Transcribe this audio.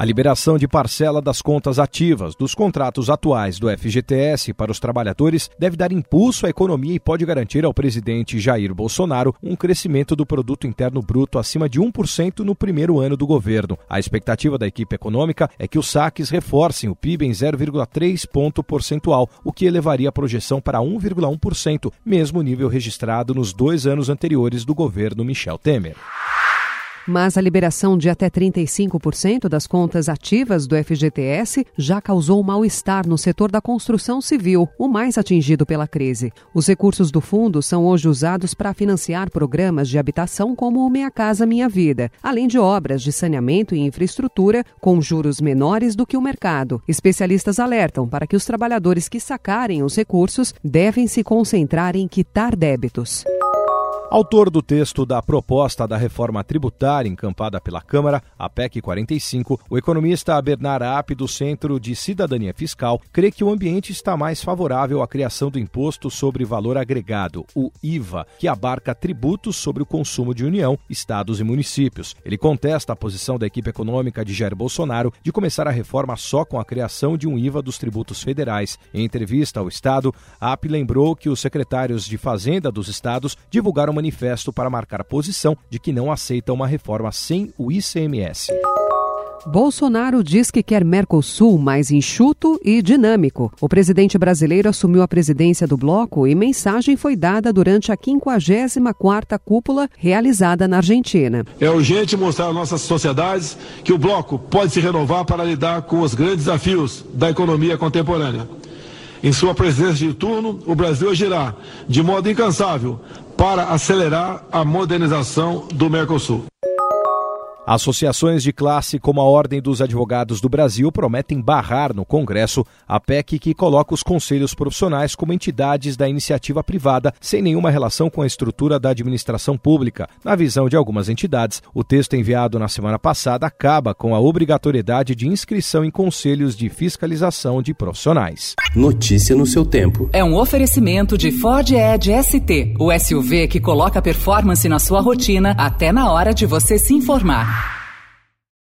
A liberação de parcela das contas ativas dos contratos atuais do FGTS para os trabalhadores deve dar impulso à economia e pode garantir ao presidente Jair Bolsonaro um crescimento do produto interno bruto acima de 1% no primeiro ano do governo. A expectativa da equipe econômica é que os saques reforcem o PIB em 0,3 ponto percentual, o que elevaria a projeção para 1,1%, mesmo nível registrado nos dois anos anteriores do governo Michel Temer. Mas a liberação de até 35% das contas ativas do FGTS já causou mal-estar no setor da construção civil, o mais atingido pela crise. Os recursos do fundo são hoje usados para financiar programas de habitação como o Minha Casa Minha Vida, além de obras de saneamento e infraestrutura com juros menores do que o mercado. Especialistas alertam para que os trabalhadores que sacarem os recursos devem se concentrar em quitar débitos. Autor do texto da proposta da reforma tributária encampada pela Câmara, a PEC 45, o economista Bernard App, do Centro de Cidadania Fiscal, crê que o ambiente está mais favorável à criação do Imposto sobre Valor Agregado, o IVA, que abarca tributos sobre o consumo de União, estados e municípios. Ele contesta a posição da equipe econômica de Jair Bolsonaro de começar a reforma só com a criação de um IVA dos tributos federais. Em entrevista ao Estado, App lembrou que os secretários de Fazenda dos estados divulgaram manifesto para marcar a posição de que não aceita uma reforma sem o ICMS. Bolsonaro diz que quer Mercosul mais enxuto e dinâmico. O presidente brasileiro assumiu a presidência do bloco e mensagem foi dada durante a 54ª cúpula realizada na Argentina. É urgente mostrar às nossas sociedades que o bloco pode se renovar para lidar com os grandes desafios da economia contemporânea. Em sua presidência de turno, o Brasil agirá de modo incansável para acelerar a modernização do Mercosul. Associações de classe como a Ordem dos Advogados do Brasil prometem barrar no Congresso a PEC que coloca os conselhos profissionais como entidades da iniciativa privada sem nenhuma relação com a estrutura da administração pública. Na visão de algumas entidades, o texto enviado na semana passada acaba com a obrigatoriedade de inscrição em conselhos de fiscalização de profissionais. Notícia no seu tempo. É um oferecimento de Ford Edge ST, o SUV que coloca performance na sua rotina até na hora de você se informar.